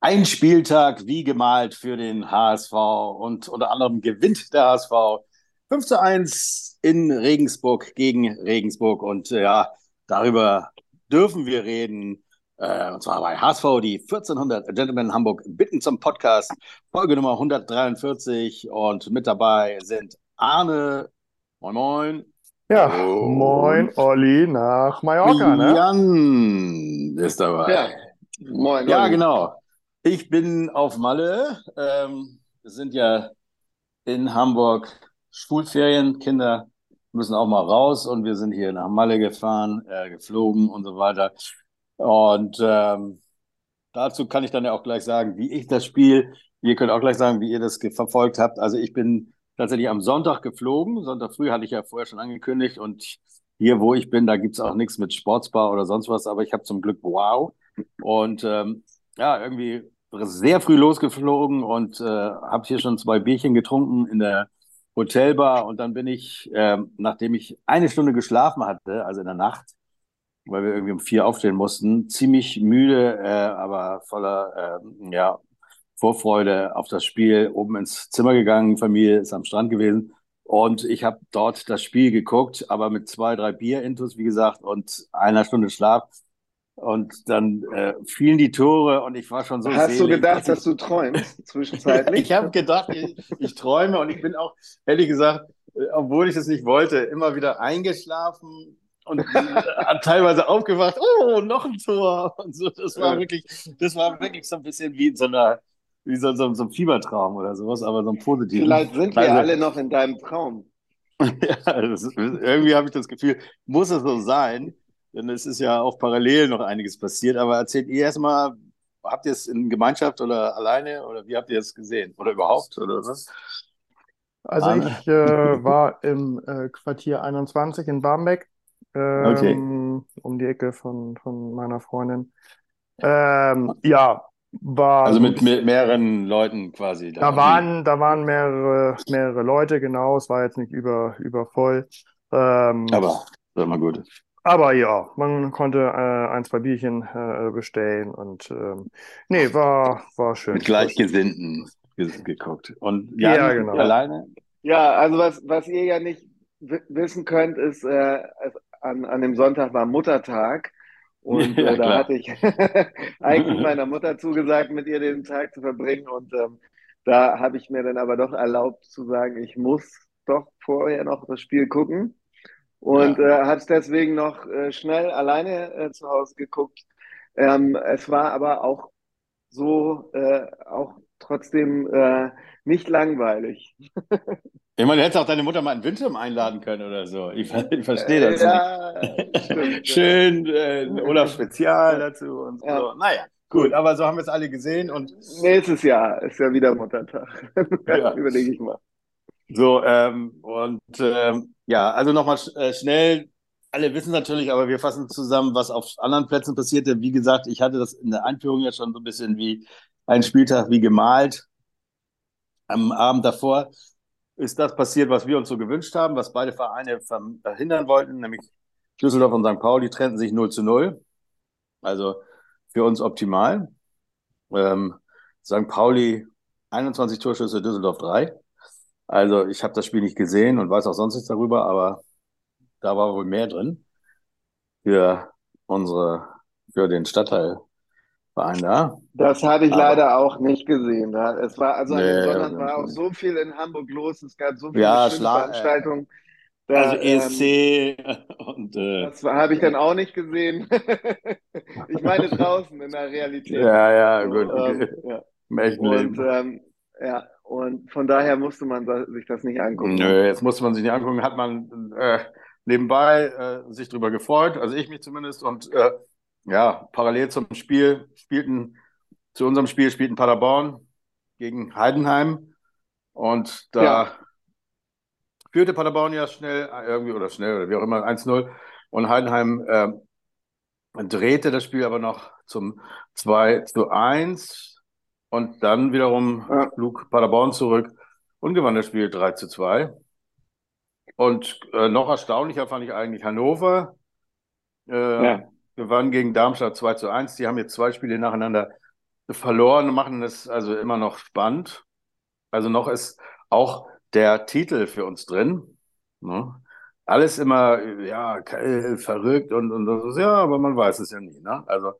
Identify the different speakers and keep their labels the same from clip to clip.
Speaker 1: Ein Spieltag wie gemalt für den HSV und unter anderem gewinnt der HSV 5 zu 1 in Regensburg gegen Regensburg und äh, ja, darüber dürfen wir reden. Äh, und zwar bei HSV, die 1400 Gentlemen Hamburg bitten zum Podcast, Folge Nummer 143 und mit dabei sind Arne, moin moin.
Speaker 2: Ja,
Speaker 1: und
Speaker 2: moin Olli nach Mallorca, ne?
Speaker 1: Jan ist dabei.
Speaker 3: Ja, moin,
Speaker 1: Ja,
Speaker 3: Olli.
Speaker 1: genau. Ich bin auf Malle. Ähm, wir sind ja in Hamburg Schulferien. Kinder müssen auch mal raus und wir sind hier nach Malle gefahren, äh, geflogen und so weiter. Und ähm, dazu kann ich dann ja auch gleich sagen, wie ich das Spiel, ihr könnt auch gleich sagen, wie ihr das verfolgt habt. Also ich bin tatsächlich am Sonntag geflogen. Sonntag früh hatte ich ja vorher schon angekündigt und hier, wo ich bin, da gibt's auch nichts mit Sportsbar oder sonst was, aber ich habe zum Glück Wow. Und ähm, ja, irgendwie sehr früh losgeflogen und äh, habe hier schon zwei Bierchen getrunken in der Hotelbar und dann bin ich, ähm, nachdem ich eine Stunde geschlafen hatte, also in der Nacht, weil wir irgendwie um vier aufstehen mussten, ziemlich müde, äh, aber voller ähm, ja, Vorfreude auf das Spiel, oben ins Zimmer gegangen, Familie ist am Strand gewesen und ich habe dort das Spiel geguckt, aber mit zwei, drei Bier-Intus, wie gesagt, und einer Stunde Schlaf. Und dann äh, fielen die Tore und ich war schon so
Speaker 3: Hast du
Speaker 1: selig,
Speaker 3: gedacht,
Speaker 1: dass
Speaker 3: dass du träumst zwischenzeitlich?
Speaker 1: ich habe gedacht, ich, ich träume und ich bin auch, ehrlich gesagt, äh, obwohl ich es nicht wollte, immer wieder eingeschlafen und äh, teilweise aufgewacht, oh, noch ein Tor. Und so, das war
Speaker 3: Ja.
Speaker 1: wirklich, das war wirklich so ein bisschen wie in so einer, wie so, so, so ein Fiebertraum oder sowas, aber so ein positiven.
Speaker 3: Vielleicht sind wir alle noch in deinem Traum.
Speaker 1: ja, ist, irgendwie habe ich das Gefühl, muss es so sein, denn es ist ja auch parallel noch einiges passiert. Aber erzählt ihr erstmal, habt ihr es in Gemeinschaft oder alleine oder wie habt ihr es gesehen? Oder überhaupt oder was?
Speaker 2: Also
Speaker 1: Arne?
Speaker 2: ich äh, war im äh, Quartier 21 in Barmbek,
Speaker 1: Okay.
Speaker 2: ähm, um die Ecke von, von meiner Freundin. Ähm, ja, war
Speaker 1: Also mit, mit mehreren Leuten quasi da.
Speaker 2: Da waren, da waren mehrere, mehrere Leute, genau. Es war jetzt nicht über, übervoll. Ähm,
Speaker 1: Aber, sag mal gut.
Speaker 2: Aber ja, man konnte äh, ein, zwei Bierchen äh, bestellen und ähm, nee, war, war schön.
Speaker 1: Mit Gleichgesinnten ge geguckt. Und Jan,
Speaker 2: Ja, genau.
Speaker 1: alleine?
Speaker 3: Ja, also was, was ihr ja nicht w- wissen könnt, ist, äh, an, an dem Sonntag war Muttertag. Und
Speaker 1: Ja,
Speaker 3: äh, da
Speaker 1: klar.
Speaker 3: hatte ich eigentlich meiner Mutter zugesagt, mit ihr den Tag zu verbringen. Und ähm, da habe ich mir dann aber doch erlaubt zu sagen, ich muss doch vorher noch das Spiel gucken. Und äh, habe es deswegen noch äh, schnell alleine äh, zu Hause geguckt. Ähm, es war aber auch so, äh, auch trotzdem äh, nicht langweilig.
Speaker 1: Ich meine, du hättest auch deine Mutter mal in Windham einladen können oder so. Ich, ich verstehe das
Speaker 3: Äh, ja,
Speaker 1: nicht.
Speaker 3: stimmt.
Speaker 1: Schön, äh, Olaf Spezial dazu und
Speaker 3: Ja.
Speaker 1: so. Naja, gut, aber so haben wir es alle gesehen und
Speaker 3: Nächstes Jahr ist ja wieder Muttertag.
Speaker 1: Ja.
Speaker 3: Überlege ich mal.
Speaker 1: So, ähm, und ähm, ja, also nochmal sch äh, schnell. Alle wissen natürlich, aber wir fassen zusammen, was auf anderen Plätzen passierte. Wie gesagt, ich hatte das in der Einführung ja schon so ein bisschen wie ein Spieltag wie gemalt. Am Abend davor ist das passiert, was wir uns so gewünscht haben, was beide Vereine verhindern wollten, nämlich Düsseldorf und St. Pauli trennten sich 0 zu 0. Also für uns optimal. Ähm, St. Pauli 21 Torschüsse, Düsseldorf 3. Also ich habe das Spiel nicht gesehen und weiß auch sonst nichts darüber, aber da war wohl mehr drin für unsere, für den Stadtteilverein da.
Speaker 3: Das habe ich
Speaker 1: Aber-
Speaker 3: leider auch nicht gesehen. Es war, also
Speaker 1: Nee,
Speaker 3: Sonntag war auch so viel in Hamburg los. Es gab so viele
Speaker 1: Ja, Schla-
Speaker 3: Veranstaltungen. Da,
Speaker 1: Also
Speaker 3: ähm,
Speaker 1: ESC und äh,
Speaker 3: das habe ich dann auch nicht gesehen. Ich meine draußen in der Realität.
Speaker 1: ja, ja, gut, okay.
Speaker 3: ähm, ja.
Speaker 1: Im echten
Speaker 3: Und
Speaker 1: Leben.
Speaker 3: ähm, ja, und von daher musste man sich das nicht angucken.
Speaker 1: Nö, jetzt musste man sich nicht angucken, hat man äh, nebenbei äh, sich drüber gefreut, also ich mich zumindest. Und äh, ja, parallel zum Spiel spielten, zu unserem Spiel spielten Paderborn gegen Heidenheim. Und da
Speaker 3: Ja.
Speaker 1: führte Paderborn ja schnell, irgendwie oder schnell oder wie auch immer, 1-0. Und Heidenheim äh, drehte das Spiel aber noch zum 2 zu 1. Und dann wiederum
Speaker 3: Ja.
Speaker 1: Paderborn zurück und gewann das Spiel 3 zu 2. Und äh, noch erstaunlicher fand ich eigentlich Hannover. Äh,
Speaker 3: Ja.
Speaker 1: gewann gegen Darmstadt 2 zu 1. Die haben jetzt zwei Spiele nacheinander verloren, machen es also immer noch spannend. Also noch ist auch der Titel für uns drin. Ne? Alles immer, ja, verrückt und, und, und ja, aber man weiß es ja nie. Ne? Also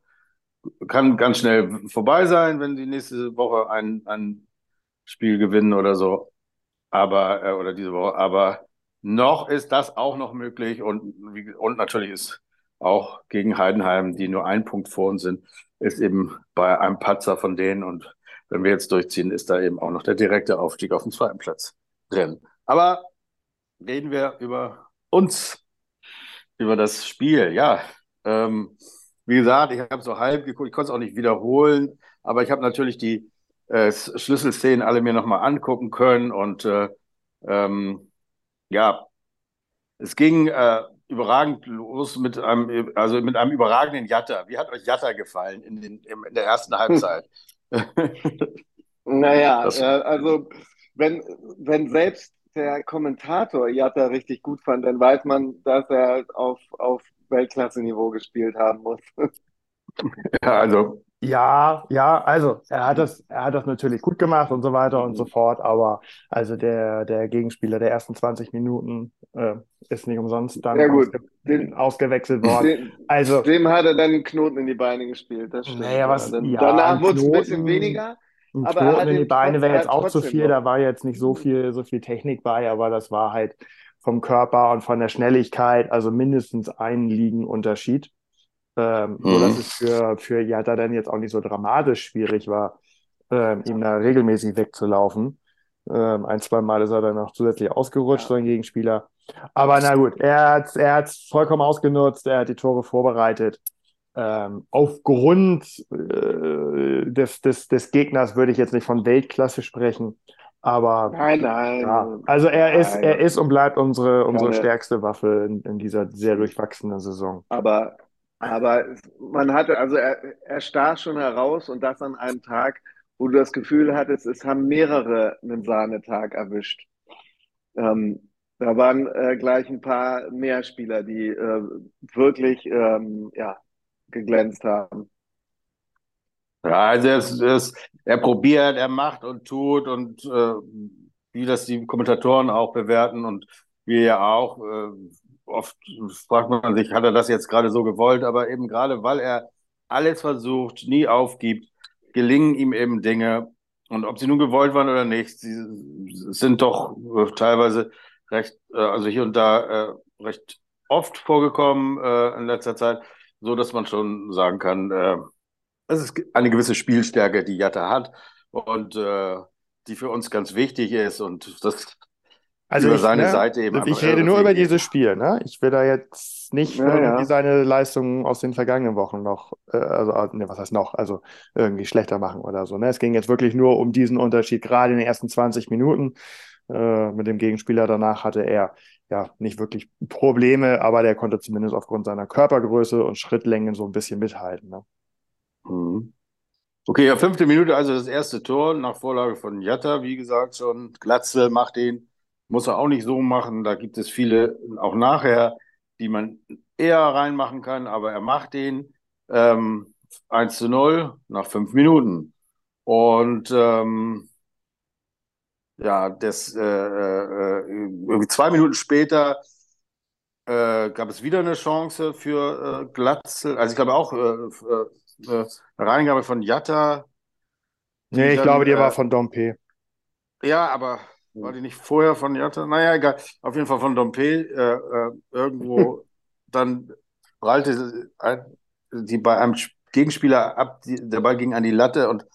Speaker 1: kann ganz schnell vorbei sein, wenn die nächste Woche ein, ein Spiel gewinnen oder so. Aber, äh, oder diese Woche. Aber noch ist das auch noch möglich und, und natürlich ist auch gegen Heidenheim, die nur ein Punkt vor uns sind, ist eben bei einem Patzer von denen und wenn wir jetzt durchziehen, ist da eben auch noch der direkte Aufstieg auf den zweiten Platz drin. Aber reden wir über uns, über das Spiel. Ja, ähm, wie gesagt, ich habe so halb geguckt, ich konnte es auch nicht wiederholen, aber ich habe natürlich die äh, Schlüsselszenen alle mir nochmal angucken können und äh, ähm, ja, es ging äh, überragend los mit einem, also mit einem überragenden Jatta. Wie hat euch Jatta gefallen in, den, in der ersten Halbzeit?
Speaker 3: naja, das, äh, also wenn, wenn selbst der Kommentator Jatta richtig gut fand, dann weiß man, dass er auf, auf Weltklasse-Niveau gespielt haben muss.
Speaker 2: Ja, also ja, ja, also er hat das, er hat das natürlich gut gemacht und so weiter und so mhm. fort, aber also der, der Gegenspieler der ersten 20 Minuten äh, ist nicht umsonst dann
Speaker 3: ja,
Speaker 2: ausge den, ausgewechselt worden.
Speaker 3: Den, also, dem hat er dann einen Knoten in die Beine gespielt, das stimmt.
Speaker 2: Naja, was,
Speaker 3: ja,
Speaker 2: ja,
Speaker 3: danach wurde es ein bisschen weniger.
Speaker 2: Ein aber Knoten in die Beine wäre jetzt auch zu viel, noch. da war jetzt nicht so viel, so viel Technik bei, aber das war halt vom Körper und von der Schnelligkeit, also mindestens ein Liegenunterschied. Ähm, mhm. So dass es für, für Jatta dann jetzt auch nicht so dramatisch schwierig war, ähm, ihm da regelmäßig wegzulaufen. Ähm, ein, zwei Mal ist er dann noch zusätzlich ausgerutscht, ja. so ein Gegenspieler. Aber na gut, er hat es er vollkommen ausgenutzt, er hat die Tore vorbereitet. Ähm, aufgrund äh, des, des, des Gegners würde ich jetzt nicht von Weltklasse sprechen, aber
Speaker 3: nein, nein. Ja,
Speaker 2: also er nein. ist, er ist und bleibt unsere, unsere stärkste Waffe in, in dieser sehr durchwachsenen Saison.
Speaker 3: Aber aber man hatte, also er, er stach schon heraus und das an einem Tag, wo du das Gefühl hattest, es haben mehrere einen Sahnetag erwischt. Ähm, da waren äh, gleich ein paar mehr Spieler, die äh, wirklich ähm, ja, geglänzt haben.
Speaker 1: Ja, also es, es, er probiert, er macht und tut und äh, wie das die Kommentatoren auch bewerten und wir ja auch. Äh, oft fragt man sich, hat er das jetzt gerade so gewollt? Aber eben gerade, weil er alles versucht, nie aufgibt, gelingen ihm eben Dinge. Und ob sie nun gewollt waren oder nicht, sie sind doch äh, teilweise recht, äh, also hier und da äh, recht oft vorgekommen in letzter Zeit, so dass man schon sagen kann, es ist eine gewisse Spielstärke, die Jatta hat und die für uns ganz wichtig ist. Und das
Speaker 2: also über ich, seine ne, Seite eben. Ich rede nur über dieses Spiel, ne? Ich will da jetzt nicht ja, irgendwie ja. seine Leistungen aus den vergangenen Wochen noch, äh, also ah, ne, was heißt noch, also irgendwie schlechter machen oder so. Ne? Es ging jetzt wirklich nur um diesen Unterschied, gerade in den ersten 20 Minuten. Äh, mit dem Gegenspieler danach hatte er ja nicht wirklich Probleme, aber der konnte zumindest aufgrund seiner Körpergröße und Schrittlängen so ein bisschen mithalten. Ne?
Speaker 1: Mhm. Okay, ja, fünfte Minute, also das erste Tor nach Vorlage von Jatta, wie gesagt schon. Glatzel macht den muss er auch nicht so machen. Da gibt es viele auch nachher, die man eher reinmachen kann, aber er macht den ähm, 1 zu 0 nach fünf Minuten. Und ähm, ja, das äh, äh, irgendwie zwei Minuten später äh, gab es wieder eine Chance für äh, Glatzel. Also ich glaube auch äh, äh, äh eine Reingabe von Jatta.
Speaker 2: Nee, ich dann, glaube, die war von Dompe.
Speaker 1: Ja, aber war die nicht vorher von Jatta? Naja, egal. Auf jeden Fall von Dompe. Äh, äh, irgendwo dann prallte die bei einem Gegenspieler ab, die, der Ball ging an die Latte und,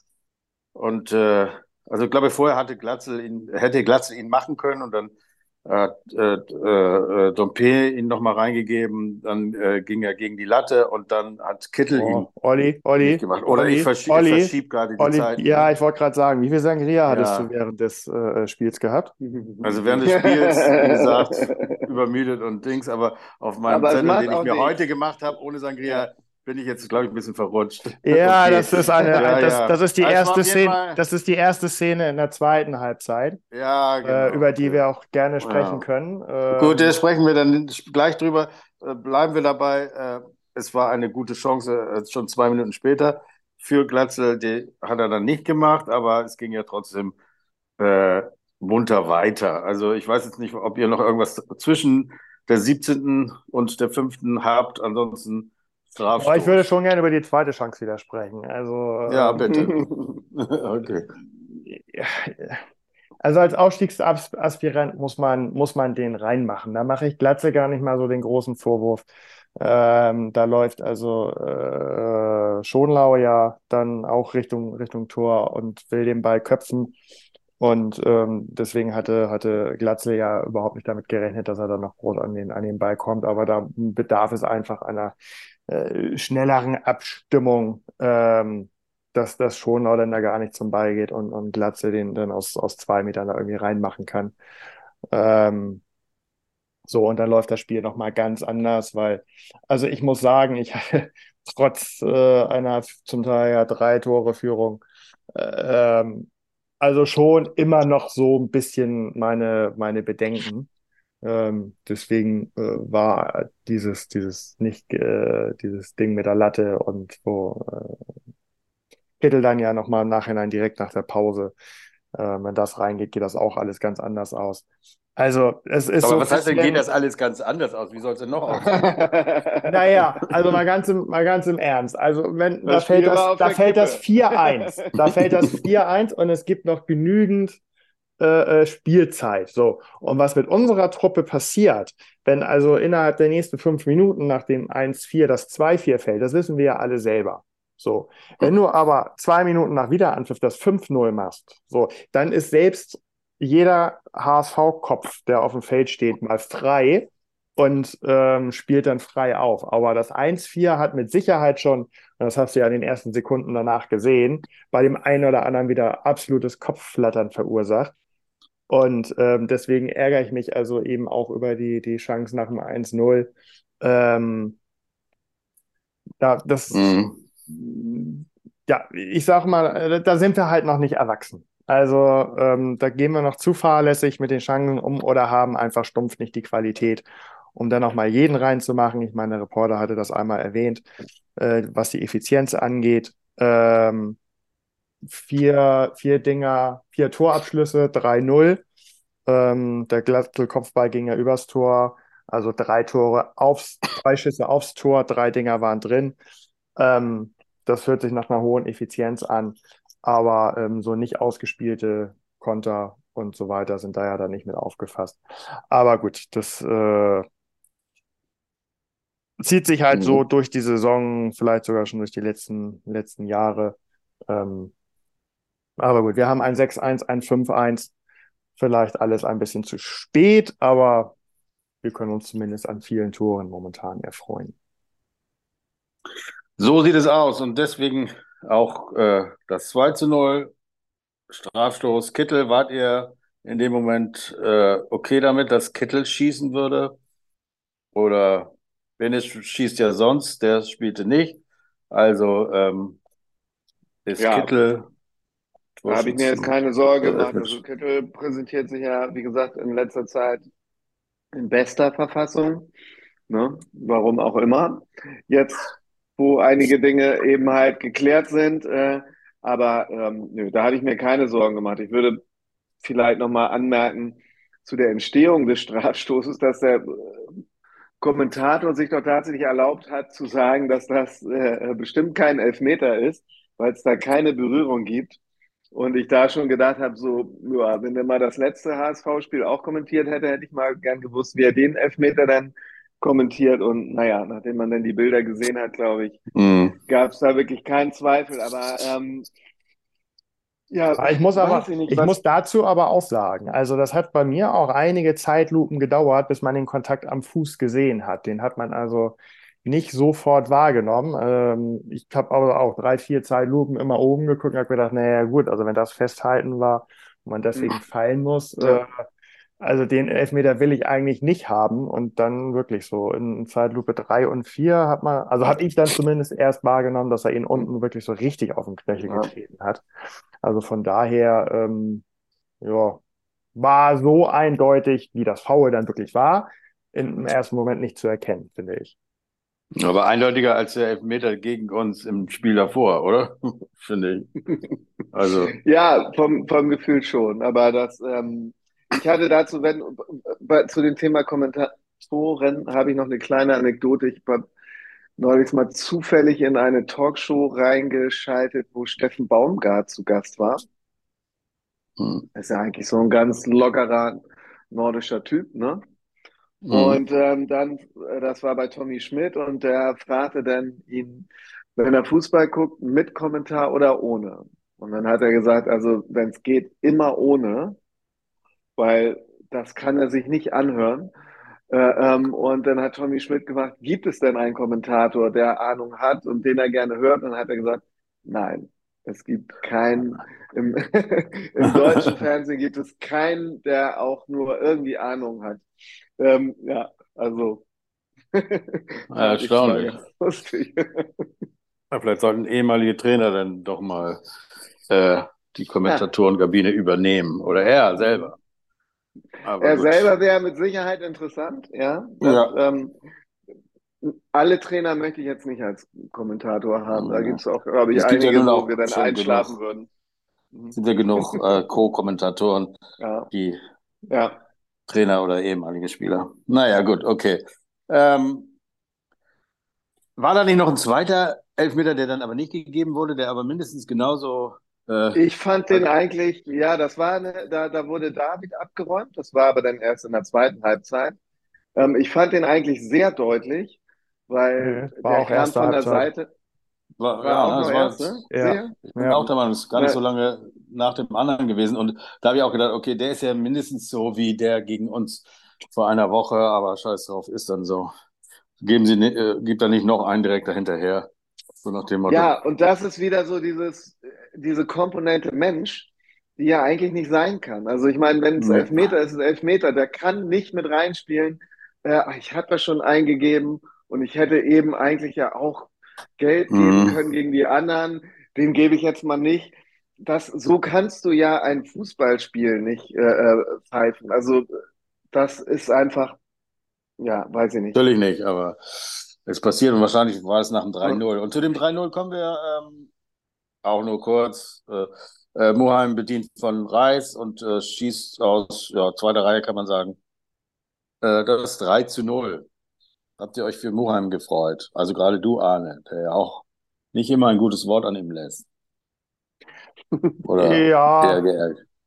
Speaker 1: und äh, also ich glaube, vorher hatte Glatzel ihn, hätte Glatzel ihn machen können und dann äh, äh, Dompe ihn nochmal reingegeben, dann äh, ging er gegen die Latte und dann hat Kittel oh, ihn
Speaker 2: Olli, Olli,
Speaker 1: gemacht. Oder Olli, ich verschiebe verschieb gerade die Olli, Zeit.
Speaker 2: Ja, ich wollte gerade sagen, wie viel Sangria ja. hattest du während des äh, Spiels gehabt?
Speaker 1: Also während des Spiels, wie gesagt, übermüdet und Dings, aber auf meinem aber Zettel, den ich mir nicht. heute gemacht habe, ohne Sangria, bin ich jetzt, glaube ich, ein bisschen verrutscht.
Speaker 2: Ja, okay. das ist eine, ja, das, das, ist die also erste Szene, das ist die erste Szene in der zweiten Halbzeit.
Speaker 1: Ja, genau.
Speaker 2: Äh, über die wir auch gerne sprechen ja. können.
Speaker 1: Ähm, Gut, da sprechen wir dann gleich drüber. Äh, bleiben wir dabei. Äh, es war eine gute Chance, äh, schon zwei Minuten später für Glatzel, die hat er dann nicht gemacht, aber es ging ja trotzdem äh, munter weiter. Also ich weiß jetzt nicht, ob ihr noch irgendwas zwischen der 17. und der 5. habt. Ansonsten
Speaker 2: Strafstoß. Aber ich würde schon gerne über die zweite Chance wieder sprechen. Also,
Speaker 1: ja, ähm, bitte. okay.
Speaker 2: Also als Aufstiegsaspirant muss man, muss man den reinmachen. Da mache ich Glatze gar nicht mal so den großen Vorwurf. Ähm, da läuft also äh, Schonlau ja dann auch Richtung, Richtung Tor und will den Ball köpfen. Und ähm, deswegen hatte, hatte Glatzel ja überhaupt nicht damit gerechnet, dass er dann noch groß an den, an den Ball kommt. Aber da bedarf es einfach einer äh, schnelleren Abstimmung, ähm, dass das Schonlau dann da gar nicht zum Ball geht und, und Glatzel den dann aus, aus zwei Metern da irgendwie reinmachen kann. Ähm, so, und dann läuft das Spiel nochmal ganz anders, weil, also ich muss sagen, ich hatte trotz äh, einer zum Teil ja drei Tore Führung, äh, ähm, also schon immer noch so ein bisschen meine, meine Bedenken. Ähm, deswegen äh, war dieses, dieses nicht, äh, dieses Ding mit der Latte und wo äh, Kittel dann ja nochmal im Nachhinein direkt nach der Pause, äh, wenn das reingeht, geht das auch alles ganz anders aus. Also, es ist.
Speaker 1: Aber
Speaker 2: so
Speaker 1: was heißt denn, geht das alles ganz anders aus? Wie soll es denn noch aussehen?
Speaker 2: naja, also mal ganz im, mal ganz im Ernst. Also, wenn, das da fällt das, da fällt das 4-1. Da fällt das 4-1 und es gibt noch genügend äh, äh, Spielzeit. So. Und was mit unserer Truppe passiert, wenn also innerhalb der nächsten fünf Minuten nach dem 1-4 das 2-4 fällt, das wissen wir ja alle selber. So. Wenn du aber zwei Minuten nach Wiederanpfiff das 5-0 machst, so, dann ist selbst jeder HSV-Kopf, der auf dem Feld steht, mal frei und ähm, spielt dann frei auf. Aber das 1-4 hat mit Sicherheit schon, und das hast du ja in den ersten Sekunden danach gesehen, bei dem einen oder anderen wieder absolutes Kopfflattern verursacht. Und ähm, deswegen ärgere ich mich also eben auch über die, die Chance nach dem 1-0. Ähm, ja, das, mhm. ja, ich sag mal, äh, da sind wir halt noch nicht erwachsen. Also ähm, da gehen wir noch zu fahrlässig mit den Chancen um oder haben einfach stumpf nicht die Qualität, um dann auch mal jeden reinzumachen. Ich meine, der Reporter hatte das einmal erwähnt, äh, was die Effizienz angeht. Ähm, vier, vier Dinger, vier Torabschlüsse, 3-0. Ähm, der glatte Kopfball ging ja übers Tor. Also drei Tore aufs, zwei Schüsse aufs Tor, drei Dinger waren drin. Ähm, das hört sich nach einer hohen Effizienz an aber ähm, so nicht ausgespielte Konter und so weiter sind da ja dann nicht mit aufgefasst. Aber gut, das äh, zieht sich halt mhm. so durch die Saison, vielleicht sogar schon durch die letzten, letzten Jahre. Ähm, aber gut, wir haben ein 6-1, ein 5-1. Vielleicht alles ein bisschen zu spät, aber wir können uns zumindest an vielen Toren momentan erfreuen.
Speaker 1: So sieht es aus und deswegen auch äh, das 2 zu 0, Strafstoß Kittel, wart ihr in dem Moment äh, okay damit, dass Kittel schießen würde? Oder Benes schießt ja sonst, der spielte nicht. Also ähm, ist ja. Kittel.
Speaker 3: Da habe ich mir jetzt keine Sorge gemacht. Also Kittel präsentiert sich ja, wie gesagt, in letzter Zeit in bester Verfassung. Ne? Warum auch immer. Jetzt wo einige Dinge eben halt geklärt sind. Äh, aber ähm, nö, da hatte ich mir keine Sorgen gemacht. Ich würde vielleicht nochmal anmerken zu der Entstehung des Strafstoßes, dass der äh, Kommentator sich doch tatsächlich erlaubt hat zu sagen, dass das äh, bestimmt kein Elfmeter ist, weil es da keine Berührung gibt. Und ich da schon gedacht habe, so, ja, wenn er mal das letzte HSV-Spiel auch kommentiert hätte, hätte ich mal gern gewusst, wie er den Elfmeter dann kommentiert und naja, nachdem man dann die Bilder gesehen hat, glaube ich, mhm. gab es da wirklich keinen Zweifel. Aber ähm,
Speaker 2: ja, ich muss aber, ich, nicht, ich muss dazu aber auch sagen, also das hat bei mir auch einige Zeitlupen gedauert, bis man den Kontakt am Fuß gesehen hat. Den hat man also nicht sofort wahrgenommen. Ähm, ich habe aber auch drei, vier Zeitlupen immer oben geguckt und habe gedacht, naja gut, also wenn das Festhalten war und man deswegen mhm. fallen muss, ja. äh, also den Elfmeter will ich eigentlich nicht haben. Und dann wirklich so in Zeitlupe 3 und 4 hat man, also habe ich dann zumindest erst wahrgenommen, dass er ihn unten wirklich so richtig auf den Knöchel ja. getreten hat. Also von daher, ähm, ja, war so eindeutig, wie das Foul dann wirklich war, im ersten Moment nicht zu erkennen, finde ich.
Speaker 1: Aber eindeutiger als der Elfmeter gegen uns im Spiel davor, oder? Finde ich.
Speaker 3: Also. Ja, vom, vom Gefühl schon. Aber das, ähm, ich hatte dazu, wenn, bei, zu dem Thema Kommentatoren habe ich noch eine kleine Anekdote. Ich war neulich mal zufällig in eine Talkshow reingeschaltet, wo Steffen Baumgart zu Gast war. Hm. ist ja eigentlich so ein ganz lockerer nordischer Typ, ne? Mhm. Und ähm, dann, äh, das war bei Tommy Schmidt und der fragte dann ihn, wenn er Fußball guckt, mit Kommentar oder ohne. Und dann hat er gesagt, also wenn es geht, immer ohne, weil das kann er sich nicht anhören. Äh, ähm, und dann hat Tommy Schmidt gefragt, gibt es denn einen Kommentator, der Ahnung hat und den er gerne hört? Und dann hat er gesagt, nein, es gibt keinen, im, im deutschen Fernsehen gibt es keinen, der auch nur irgendwie Ahnung hat. Ähm, ja, also.
Speaker 1: ja, erstaunlich. Ja, vielleicht sollten ehemalige Trainer dann doch mal äh, die Kommentatorengabine ja. übernehmen. Oder er selber.
Speaker 3: Aber er gut. selber wäre mit Sicherheit interessant, ja. Das, ja. Ähm, alle Trainer möchte ich jetzt nicht als Kommentator haben. Da gibt es auch, glaube ich, einige, ja wo wir dann einschlafen genug, würden.
Speaker 1: Mhm. Sind ja genug äh, Co-Kommentatoren, ja. die ja. Trainer oder ehemalige Spieler. Naja, gut, okay. Ähm, war da nicht noch ein zweiter Elfmeter, der dann aber nicht gegeben wurde, der aber mindestens genauso.
Speaker 3: Äh, ich fand den eigentlich, ja, das war eine, da, da wurde David abgeräumt, das war aber dann erst in der zweiten Halbzeit. Ähm, ich fand den eigentlich sehr deutlich, weil
Speaker 2: nee, der kam von der
Speaker 3: Halbzeit. Seite.
Speaker 1: War, war ja, auch das war erste? Ja. Ich bin ja. auch der Meinung, es ist gar nicht so lange nach dem anderen gewesen. Und da habe ich auch gedacht, okay, der ist ja mindestens so wie der gegen uns vor einer Woche, aber scheiß drauf, ist dann so. Geben Sie, äh, gibt da nicht noch einen direkt dahinterher. So nach dem Motto.
Speaker 3: Ja, und das ist wieder so dieses, diese Komponente Mensch, die ja eigentlich nicht sein kann. Also ich meine, wenn es nee. Elfmeter ist, ist es Elfmeter. Der kann nicht mit reinspielen. Äh, ich hatte das schon eingegeben und ich hätte eben eigentlich ja auch Geld geben mhm. können gegen die anderen. Den gebe ich jetzt mal nicht. Das, so kannst du ja ein Fußballspiel nicht äh, äh pfeifen. Also das ist einfach, ja, weiß ich nicht.
Speaker 1: Natürlich nicht, aber es passiert und wahrscheinlich war es nach dem 3-0. Und zu dem 3-0 kommen wir ähm, auch nur kurz. Äh, äh, Muheim bedient von Reis und äh, schießt aus ja, zweiter Reihe, kann man sagen. Äh, das 3 zu 0. Habt ihr euch für Muheim gefreut? Also gerade du, Arne, der ja auch nicht immer ein gutes Wort an ihm lässt.
Speaker 2: Oder ja,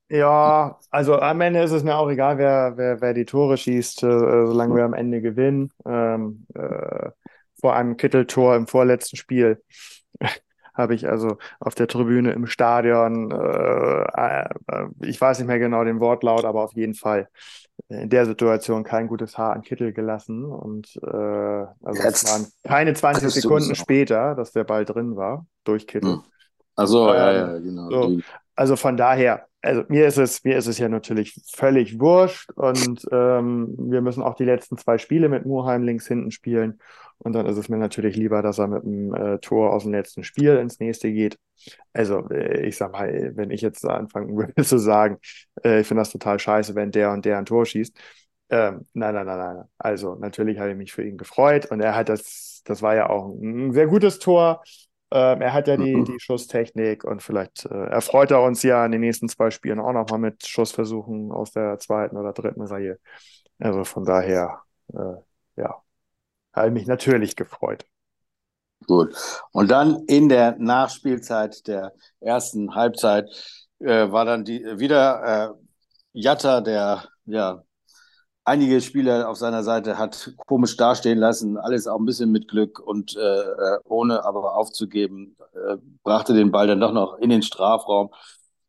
Speaker 2: ja, also am Ende ist es mir auch egal, wer, wer, wer die Tore schießt, äh, solange wir am Ende gewinnen. Ähm, äh, vor einem Kitteltor im vorletzten Spiel habe ich also auf der Tribüne im Stadion, äh, äh, ich weiß nicht mehr genau den Wortlaut, aber auf jeden Fall in der Situation kein gutes Haar an Kittel gelassen. Und äh, also Jetzt, es waren keine 20 Sekunden später, dass der Ball drin war, durch Kittel. Hm.
Speaker 1: Also ähm, ja, ja, genau.
Speaker 2: So, also von daher, also mir ist es, mir ist es ja natürlich völlig wurscht und ähm, wir müssen auch die letzten zwei Spiele mit Muheim links hinten spielen. Und dann ist es mir natürlich lieber, dass er mit einem äh, Tor aus dem letzten Spiel ins nächste geht. Also, äh, ich sag mal, wenn ich jetzt anfangen würde zu sagen, äh, ich finde das total scheiße, wenn der und der ein Tor schießt. Ähm, nein, nein, nein, nein. Also, natürlich habe ich mich für ihn gefreut und er hat das, das war ja auch ein sehr gutes Tor. Ähm, er hat ja die, mhm. die Schusstechnik und vielleicht äh, erfreut er uns ja in den nächsten zwei Spielen auch nochmal mit Schussversuchen aus der zweiten oder dritten Reihe. Also von daher, äh, ja, habe ich mich natürlich gefreut.
Speaker 1: Gut. Und dann in der Nachspielzeit der ersten Halbzeit äh, war dann die, wieder äh, Jatta, der ja einige Spieler auf seiner Seite hat komisch dastehen lassen, alles auch ein bisschen mit Glück und äh, äh ohne aber aufzugeben, äh, brachte den Ball dann doch noch in den Strafraum.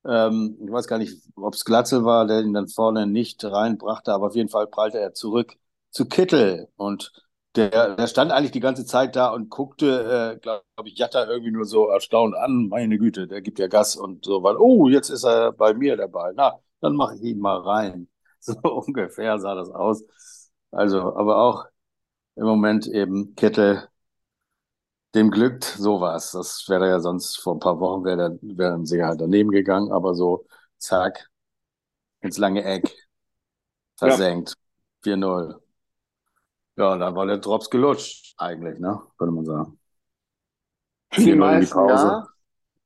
Speaker 1: Ähm, ich weiß gar nicht, ob es Glatzel war, der ihn dann vorne nicht reinbrachte, aber auf jeden Fall prallte er zurück zu Kittel und der, der stand eigentlich die ganze Zeit da und guckte, äh, glaube ich, Jatta irgendwie nur so erstaunt an. Meine Güte, der gibt ja Gas und so, weil, oh, jetzt ist er bei mir dabei. Na, dann mache ich ihn mal rein. So ungefähr sah das aus. Also, aber auch im Moment eben Kette, dem glückt sowas. Das wäre ja sonst vor ein paar Wochen wäre der, wäre dann sicher halt daneben gegangen, aber so, zack, ins lange Eck, versenkt, ja. 4-0. Ja, da war der Drops gelutscht, eigentlich, ne? Könnte man sagen.
Speaker 3: Für die meisten, ja.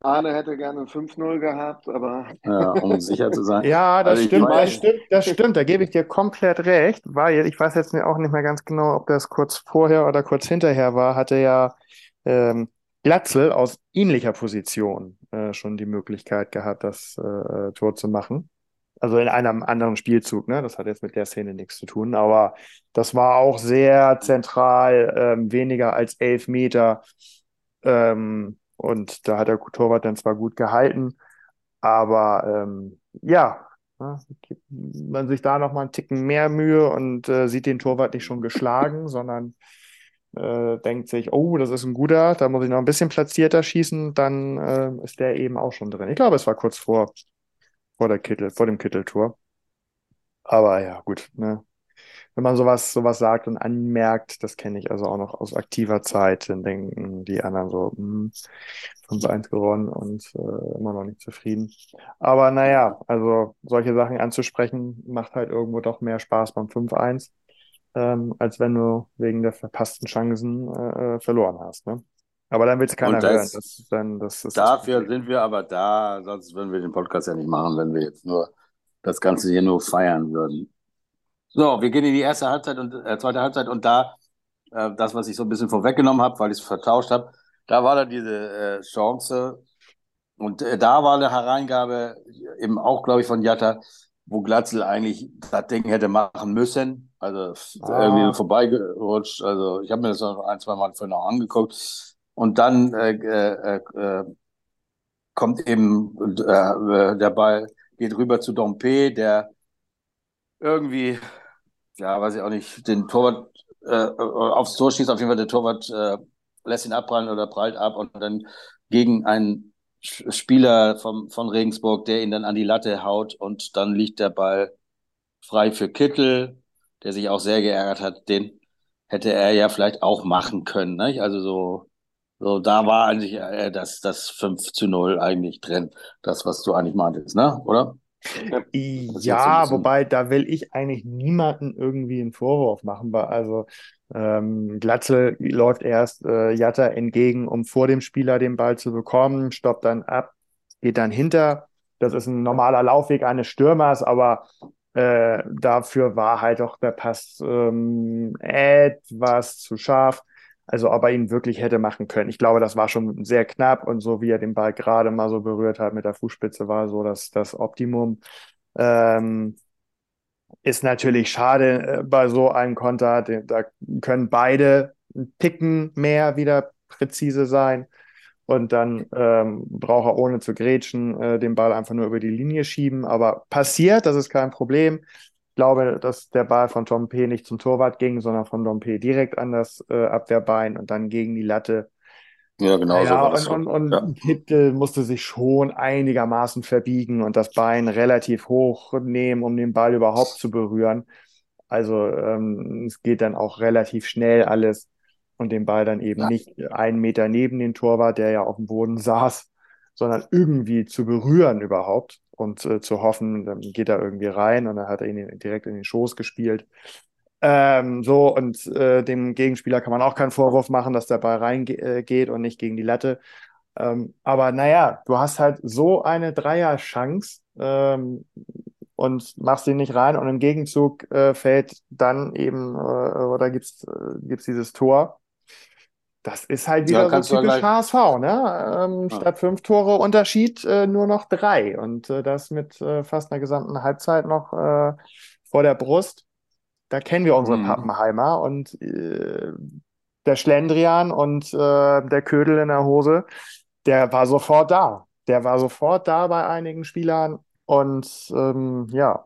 Speaker 3: Arne hätte gerne ein 5-0 gehabt, aber.
Speaker 1: Ja, um sicher zu sein.
Speaker 2: ja, das also stimmt, das stimmt, das stimmt, da gebe ich dir komplett recht, weil ich weiß jetzt auch nicht mehr ganz genau, ob das kurz vorher oder kurz hinterher war, hatte ja ähm, Glatzel aus ähnlicher Position äh, schon die Möglichkeit gehabt, das äh, Tor zu machen. Also in einem anderen Spielzug, ne? Das hat jetzt mit der Szene nichts zu tun, aber das war auch sehr zentral, ähm, weniger als elf Meter. Ähm, und da hat der Torwart dann zwar gut gehalten, aber ähm, ja, ne, gibt man sich da noch mal einen Ticken mehr Mühe und äh, sieht den Torwart nicht schon geschlagen, sondern äh, denkt sich, oh, das ist ein guter, da muss ich noch ein bisschen platzierter schießen, dann äh, ist der eben auch schon drin. Ich glaube, es war kurz vor, vor der Kittel, vor dem Kitteltor. Aber ja, gut, ne? Wenn man sowas, sowas sagt und anmerkt, das kenne ich also auch noch aus aktiver Zeit, dann denken die anderen so, hm, 5-1 gewonnen und äh, immer noch nicht zufrieden. Aber naja, also solche Sachen anzusprechen, macht halt irgendwo doch mehr Spaß beim 5-1 ähm, als wenn du wegen der verpassten Chancen äh, äh verloren hast. Ne? Aber dann will es keiner das, hören. Das, dann, das
Speaker 1: ist dafür das sind wir aber da, sonst würden wir den Podcast ja nicht machen, wenn wir jetzt nur das Ganze hier nur feiern würden. So, wir gehen in die erste Halbzeit und äh, zweite Halbzeit und da, äh, das, was ich so ein bisschen vorweggenommen habe, weil ich es vertauscht habe, da war da diese äh, Chance und äh, da war eine Hereingabe eben auch, glaube ich, von Jatta, wo Glatzel eigentlich das Ding hätte machen müssen. Also ah. irgendwie vorbeigerutscht. Also ich habe mir das noch ein, zwei Mal vorhin auch angeguckt. Und dann äh, äh, äh, kommt eben der Ball, geht rüber zu Dompe, der irgendwie, ja, weiß ich auch nicht, den Torwart äh, aufs Tor schießt. Auf jeden Fall der Torwart äh, lässt ihn abprallen oder prallt ab und dann gegen einen Spieler vom, von Regensburg, der ihn dann an die Latte haut und dann liegt der Ball frei für Kittel, der sich auch sehr geärgert hat. Den hätte er ja vielleicht auch machen können. Ne? Also so, so da war eigentlich äh, das, das 5 zu 0 eigentlich drin, das, was du eigentlich meintest, ne? oder?
Speaker 2: Ja, wobei da will ich eigentlich niemanden irgendwie einen Vorwurf machen, weil also ähm, Glatze läuft erst äh, Jatta entgegen, um vor dem Spieler den Ball zu bekommen, stoppt dann ab, geht dann hinter. Das ist ein normaler Laufweg eines Stürmers, aber äh, dafür war halt auch der Pass ähm, etwas zu scharf. Also ob er ihn wirklich hätte machen können. Ich glaube, das war schon sehr knapp und so wie er den Ball gerade mal so berührt hat mit der Fußspitze war so das, das Optimum. Ähm, ist natürlich schade äh, bei so einem Konter. Da können beide Ticken mehr wieder präzise sein. Und dann ähm, braucht er ohne zu grätschen äh, den Ball einfach nur über die Linie schieben. Aber passiert, das ist kein Problem. Ich glaube, dass der Ball von Tom P. nicht zum Torwart ging, sondern von Tom P. direkt an das äh, Abwehrbein und dann gegen die Latte.
Speaker 1: Ja, genau.
Speaker 2: Ja, so und, und, und ja. Hittel musste sich schon einigermaßen verbiegen und das Bein relativ hoch nehmen, um den Ball überhaupt zu berühren. Also ähm, es geht dann auch relativ schnell alles und den Ball dann eben ja. nicht einen Meter neben den Torwart, der ja auf dem Boden saß, sondern irgendwie zu berühren überhaupt und äh, zu hoffen, dann geht er irgendwie rein und dann hat er ihn direkt in den Schoß gespielt. Ähm, so, und äh, dem Gegenspieler kann man auch keinen Vorwurf machen, dass der Ball reingeht äh, und nicht gegen die Latte. Ähm, aber naja, du hast halt so eine Dreier-Chance ähm, und machst ihn nicht rein und im Gegenzug äh, fällt dann eben äh, oder gibt's äh, gibt's dieses Tor. Das ist halt wieder ja, so typisch HSV, ne? Ähm, ja. Statt fünf Tore Unterschied äh, nur noch drei und äh, das mit äh, fast einer gesamten Halbzeit noch äh, vor der Brust. Da kennen wir unsere mhm. Pappenheimer und äh, der Schlendrian und äh, der Ködel in der Hose, der war sofort da. Der war sofort da bei einigen Spielern und ähm, ja,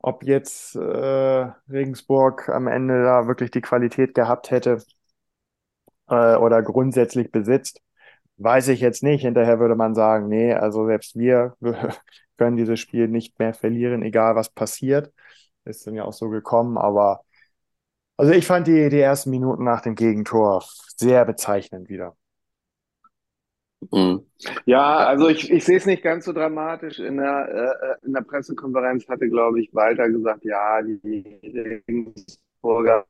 Speaker 2: ob jetzt Regensburg am Ende da wirklich die Qualität gehabt hätte äh, oder grundsätzlich besitzt, weiß ich jetzt nicht. Hinterher würde man sagen, nee, also selbst wir können dieses Spiel nicht mehr verlieren, egal was passiert. Ist dann ja auch so gekommen, aber also ich fand die, die ersten Minuten nach dem Gegentor sehr bezeichnend wieder.
Speaker 3: Mhm. Ja, also ich, ich sehe es nicht ganz so dramatisch. In der, äh, in der Pressekonferenz hatte, glaube ich, Walter gesagt, ja, die Regensburger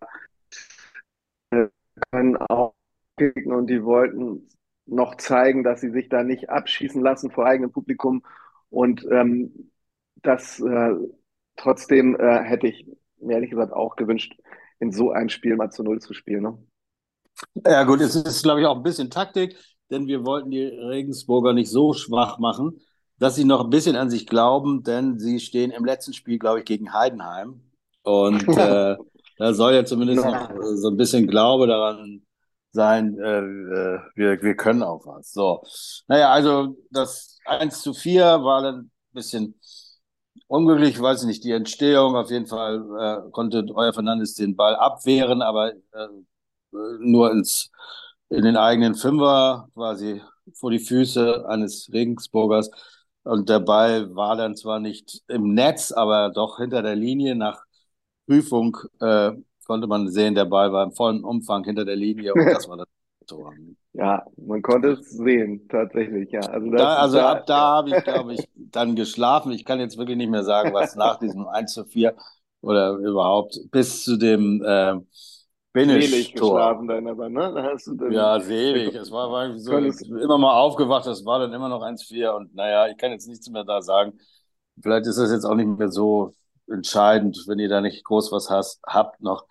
Speaker 3: können auch kicken und die wollten noch zeigen, dass sie sich da nicht abschießen lassen vor eigenem Publikum. Und ähm, das äh, trotzdem äh, hätte ich mir ehrlich gesagt auch gewünscht, in so ein Spiel mal zu Null zu spielen. Ne?
Speaker 1: Ja, gut, es ist, glaube ich, auch ein bisschen Taktik, denn wir wollten die Regensburger nicht so schwach machen, dass sie noch ein bisschen an sich glauben, denn sie stehen im letzten Spiel, glaube ich, gegen Heidenheim. Und äh, da soll ja zumindest noch so ein bisschen Glaube daran sein, äh, wir, wir können auch was. So. Naja, also das 1 zu 4 war dann ein bisschen unglücklich, weiß ich nicht, die Entstehung. Auf jeden Fall äh, konnte Euer Fernandes den Ball abwehren, aber äh, nur ins, in den eigenen Fünfer quasi vor die Füße eines Regensburgers. Und der Ball war dann zwar nicht im Netz, aber doch hinter der Linie. Nach Prüfung äh, konnte man sehen, der Ball war im vollen Umfang hinter der Linie und das war das Tor.
Speaker 3: Ja, man konnte es sehen, tatsächlich, ja.
Speaker 1: Also, da, also ab da habe ich, glaube ich, dann geschlafen. Ich kann jetzt wirklich nicht mehr sagen, was nach diesem 1 zu 4 oder überhaupt bis zu dem äh, Selig geschlafen dann aber, ne? Da hast du dann ja, selig. Es war, war so immer mal aufgewacht, das war dann immer noch 1-4 und naja, ich kann jetzt nichts mehr da sagen. Vielleicht ist das jetzt auch nicht mehr so entscheidend, wenn ihr da nicht groß was hast, habt noch.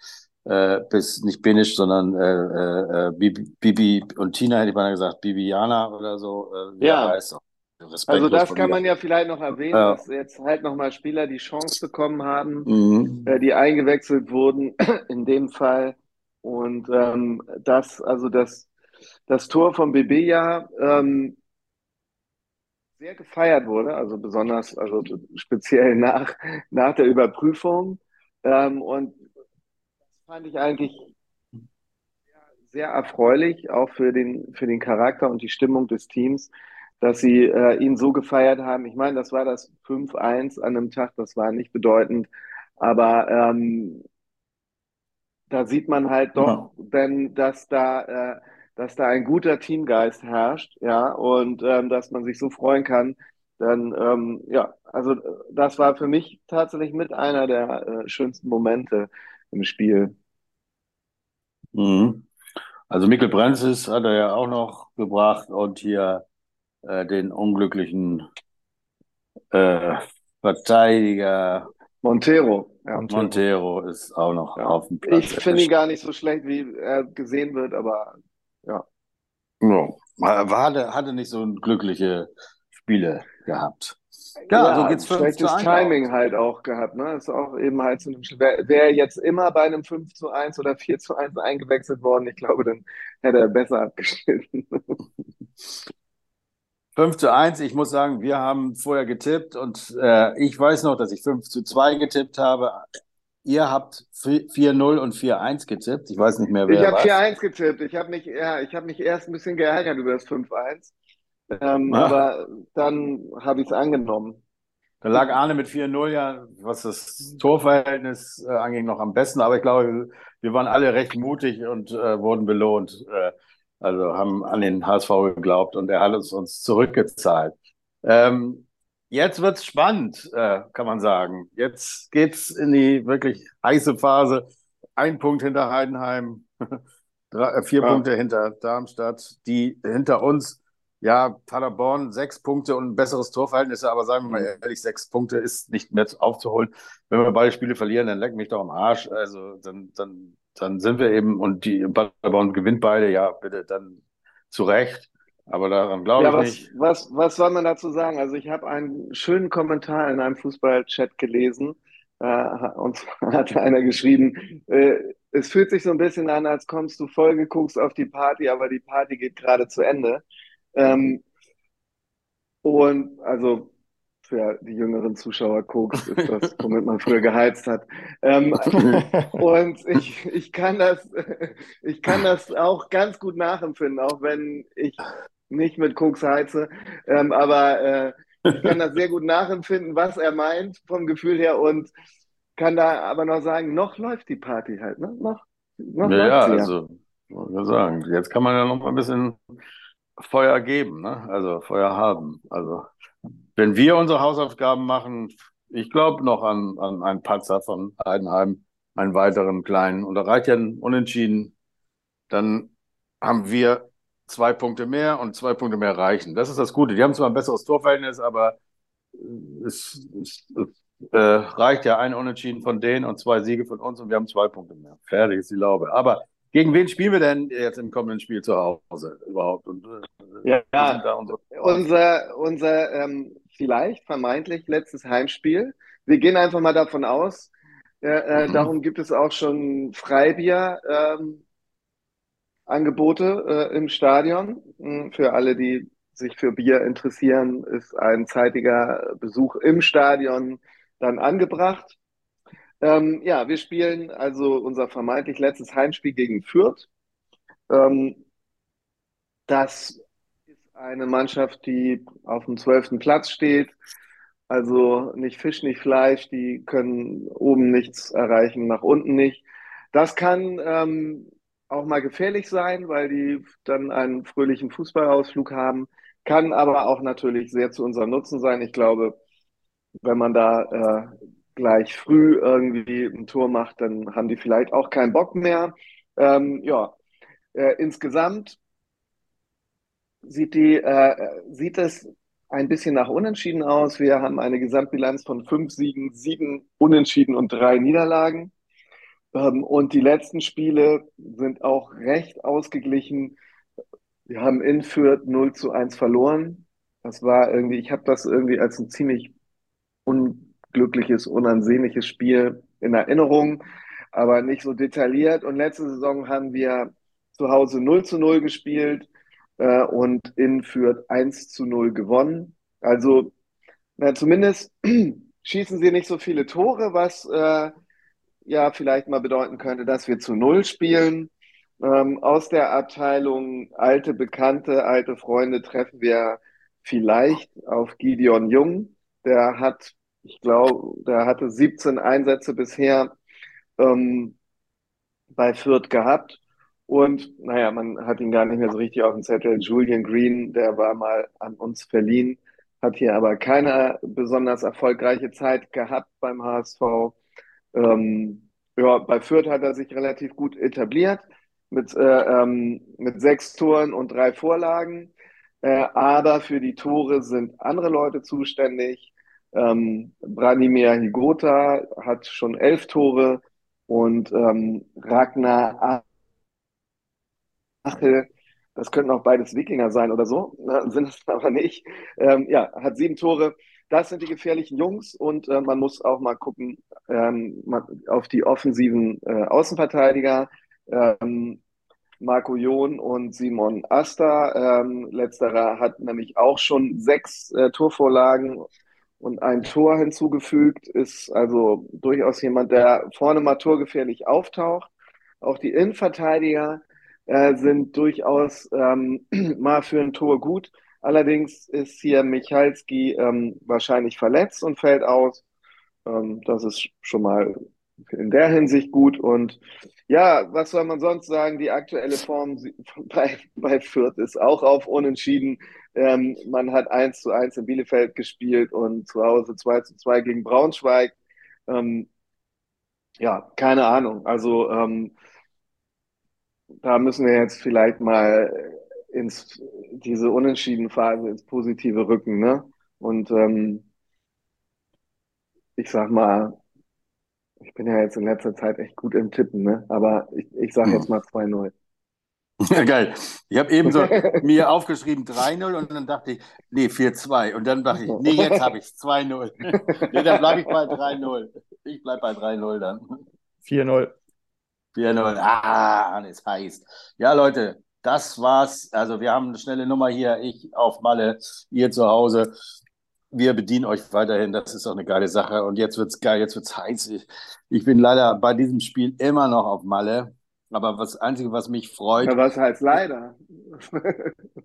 Speaker 1: Äh, bis nicht Binisch, sondern äh, äh, äh Bibi, Bibi und Tina hätte ich mal gesagt, Bibiana oder so.
Speaker 3: Äh, ja. Heißt also das kann man ja vielleicht noch erwähnen, ja. dass jetzt halt nochmal Spieler die Chance bekommen haben, mhm. äh, die eingewechselt wurden, in dem Fall und ähm, das, also das, das Tor von Bebeja ähm, sehr gefeiert wurde, also besonders, also speziell nach, nach der Überprüfung. Ähm, und das fand ich eigentlich sehr erfreulich, auch für den, für den Charakter und die Stimmung des Teams, dass sie äh, ihn so gefeiert haben. Ich meine, das war das 5-1 an einem Tag, das war nicht bedeutend, aber ähm, da sieht man halt doch, ja. denn dass da, äh, dass da ein guter Teamgeist herrscht, ja, und ähm, dass man sich so freuen kann. Dann, ähm, ja, also das war für mich tatsächlich mit einer der äh, schönsten Momente im Spiel.
Speaker 1: Mhm. Also Mikkel Brenzis hat er ja auch noch gebracht und hier äh, den unglücklichen äh, Verteidiger
Speaker 3: Montero.
Speaker 1: Ja, Montero ist auch noch
Speaker 3: ja.
Speaker 1: auf dem Platz.
Speaker 3: Ich finde ihn gar nicht so schlecht, wie er gesehen wird, aber ja.
Speaker 1: ja. Hatte, hatte nicht so glückliche Spiele gehabt. Ja,
Speaker 3: ja so geht's für schlechtes Timing halt auch gehabt. Ne? Ist auch eben halt zu einem Wäre wär jetzt immer bei einem 5 zu 1 oder 4 zu 1 eingewechselt worden, ich glaube, dann hätte er besser abgeschnitten.
Speaker 1: 5 zu 1. Ich muss sagen, wir haben vorher getippt und äh, ich weiß noch, dass ich 5 zu 2 getippt habe. Ihr habt 4-0 und 4-1 getippt. Ich weiß nicht mehr, wer
Speaker 3: Ich habe 4-1 getippt. Ich habe mich, ja, hab mich erst ein bisschen geärgert über das 5-1. Ähm, ah. aber dann habe ich es angenommen.
Speaker 1: Da lag Arne mit 4-0 ja, was das Torverhältnis äh, anging, noch am besten. Aber ich glaube, wir waren alle recht mutig und äh, wurden belohnt. Äh, also haben an den HSV geglaubt und er hat es uns zurückgezahlt. Ähm, jetzt wird's spannend, äh, kann man sagen. Jetzt geht's in die wirklich heiße Phase. Ein Punkt hinter Heidenheim, drei, äh, vier ja. Punkte hinter Darmstadt, die hinter uns ja, Paderborn sechs Punkte und ein besseres Torverhältnis, aber sagen wir mal mhm. ehrlich, sechs Punkte ist nicht mehr aufzuholen. Wenn wir beide Spiele verlieren, dann leck mich doch am Arsch. Also dann, dann dann sind wir eben, und die Paderborn gewinnt beide, ja, bitte, dann zu Recht. Aber daran glaube ja, ich
Speaker 3: was,
Speaker 1: nicht.
Speaker 3: Was, was soll man dazu sagen? Also ich habe einen schönen Kommentar in einem Fußballchat gelesen. Äh, und hat einer geschrieben, äh, es fühlt sich so ein bisschen an, als kommst du voll geguckst auf die Party, aber die Party geht gerade zu Ende. Ähm, und also für die jüngeren Zuschauer Koks ist das, womit man früher geheizt hat. Ähm, und ich, ich, kann das, ich kann das auch ganz gut nachempfinden, auch wenn ich nicht mit Koks heize. Ähm, aber äh, ich kann das sehr gut nachempfinden, was er meint vom Gefühl her und kann da aber noch sagen, noch läuft die Party halt. Ne? Noch,
Speaker 1: noch ja, ja, also, wollte sagen, jetzt kann man ja noch mal ein bisschen Feuer geben, ne? also Feuer haben. Also wenn wir unsere Hausaufgaben machen, ich glaube noch an, an einen Panzer von Heidenheim. einen weiteren kleinen. Und da reicht ja ein Unentschieden. Dann haben wir zwei Punkte mehr und zwei Punkte mehr reichen. Das ist das Gute. Die haben zwar ein besseres Torverhältnis, aber es, es, es äh, reicht ja ein Unentschieden von denen und zwei Siege von uns und wir haben zwei Punkte mehr. Fertig ist die Laube. Aber gegen wen spielen wir denn jetzt im kommenden Spiel zu Hause überhaupt? Und,
Speaker 3: äh, ja. Unsere... unser, unser ähm, vielleicht vermeintlich letztes Heimspiel. Wir gehen einfach mal davon aus. Äh, äh, mhm. Darum gibt es auch schon Freibier. Ähm, Angebote äh, im Stadion. Hm, für alle, die sich für Bier interessieren, ist ein zeitiger Besuch im Stadion dann angebracht. Ähm, ja, wir spielen also unser vermeintlich letztes Heimspiel gegen Fürth. Ähm, das ist eine Mannschaft, die auf dem zwölften Platz steht. Also nicht Fisch, nicht Fleisch. Die können oben nichts erreichen, nach unten nicht. Das kann ähm, auch mal gefährlich sein, weil die dann einen fröhlichen Fußballausflug haben. Kann aber auch natürlich sehr zu unserem Nutzen sein. Ich glaube, wenn man da äh, gleich früh irgendwie ein Tor macht, dann haben die vielleicht auch keinen Bock mehr. Ähm, ja, äh, insgesamt sieht die, äh, sieht es ein bisschen nach Unentschieden aus. Wir haben eine Gesamtbilanz von fünf Siegen, sieben Unentschieden und drei Niederlagen. Ähm, und die letzten Spiele sind auch recht ausgeglichen. Wir haben in Fürth 0 zu 1 verloren. Das war irgendwie, ich habe das irgendwie als ein ziemlich unglückliches, unansehnliches Spiel in Erinnerung, aber nicht so detailliert. Und letzte Saison haben wir zu Hause 0 zu 0 gespielt äh, und in Fürth 1 zu 0 gewonnen. Also na, zumindest schießen sie nicht so viele Tore, was äh, ja vielleicht mal bedeuten könnte, dass wir zu Null spielen. Ähm, aus der Abteilung alte Bekannte, alte Freunde treffen wir vielleicht auf Gideon Jung. Der hat, ich glaube, der hatte 17 Einsätze bisher ähm, bei Fürth gehabt. Und naja, man hat ihn gar nicht mehr so richtig auf dem Zettel. Julian Green, der war mal an uns verliehen, hat hier aber keine besonders erfolgreiche Zeit gehabt beim HSV. Ähm, ja, bei Fürth hat er sich relativ gut etabliert mit, äh, ähm, mit sechs Toren und drei Vorlagen. Äh, aber für die Tore sind andere Leute zuständig. Ähm, Branimir Higota hat schon elf Tore und ähm, Ragnar Achel, das könnten auch beides Wikinger sein oder so, sind es aber nicht. Ähm, ja, hat sieben Tore. Das sind die gefährlichen Jungs und äh, man muss auch mal gucken ähm, auf die offensiven äh, Außenverteidiger. Ähm, Marco John und Simon Asta. Ähm, letzterer hat nämlich auch schon sechs äh, Torvorlagen und ein Tor hinzugefügt, ist also durchaus jemand, der vorne mal torgefährlich auftaucht. Auch die Innenverteidiger äh, sind durchaus ähm, mal für ein Tor gut. Allerdings ist hier Michalski ähm, wahrscheinlich verletzt und fällt aus. Ähm, das ist schon mal in der Hinsicht gut. Und ja, was soll man sonst sagen? Die aktuelle Form bei, bei Fürth ist auch auf Unentschieden. Ähm, man hat 1 zu 1 in Bielefeld gespielt und zu Hause 2 zu 2 gegen Braunschweig. Ähm, ja, keine Ahnung. Also ähm, da müssen wir jetzt vielleicht mal ins diese unentschieden Phase ins Positive rücken, ne? Und ähm, ich sag mal, ich bin ja jetzt in letzter Zeit echt gut im Tippen, ne? Aber ich, ich sag jetzt mal 2-0.
Speaker 1: Ja, geil. Ich habe eben so mir aufgeschrieben 3-0 und dann dachte ich, nee, 4-2. Und dann dachte ich, nee, jetzt habe ich 2-0. nee, dann bleibe ich bei 3-0. Ich bleibe bei 3-0 dann.
Speaker 2: 4-0.
Speaker 1: 4-0. Ah, das heißt. Ja, Leute, das war's. Also wir haben eine schnelle Nummer hier. Ich auf Malle, ihr zu Hause. Wir bedienen euch weiterhin. Das ist auch eine geile Sache. Und jetzt wird's geil. Jetzt wird's heiß. Ich, ich bin leider bei diesem Spiel immer noch auf Malle. Aber das Einzige, was mich freut.
Speaker 3: Ja, was heißt leider?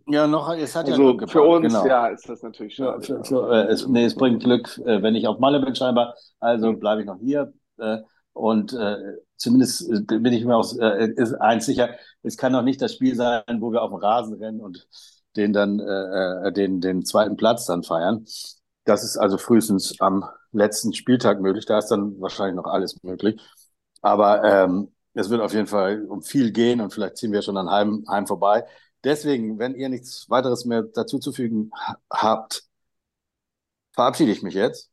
Speaker 1: ja, noch, es hat
Speaker 3: also
Speaker 1: ja
Speaker 3: Glück gebracht. Für uns, genau. ja, ist das natürlich schön.
Speaker 1: Für, für, äh, es, nee, es bringt Glück, äh, wenn ich auf Malle bin, scheinbar. Also bleibe ich noch hier. Äh, und äh, zumindest äh, bin ich mir auch äh, ist eins sicher, es kann doch nicht das Spiel sein, wo wir auf dem Rasen rennen und den dann äh, äh, den, den zweiten Platz dann feiern. Das ist also frühestens am letzten Spieltag möglich. Da ist dann wahrscheinlich noch alles möglich. Aber ähm, es wird auf jeden Fall um viel gehen und vielleicht ziehen wir schon an Heim, Heim vorbei. Deswegen, wenn ihr nichts weiteres mehr dazu zu fügen habt, verabschiede ich mich jetzt.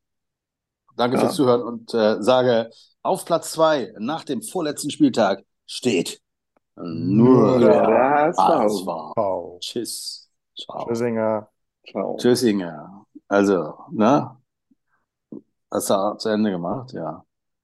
Speaker 1: Danke ja. fürs Zuhören und äh, sage, auf Platz zwei nach dem vorletzten Spieltag steht nur der HSV. Tschüss.
Speaker 2: Ciao. Tschüssinger.
Speaker 1: Ciao. Tschüssinger. Also, ne? Hast du zu Ende gemacht? Ja.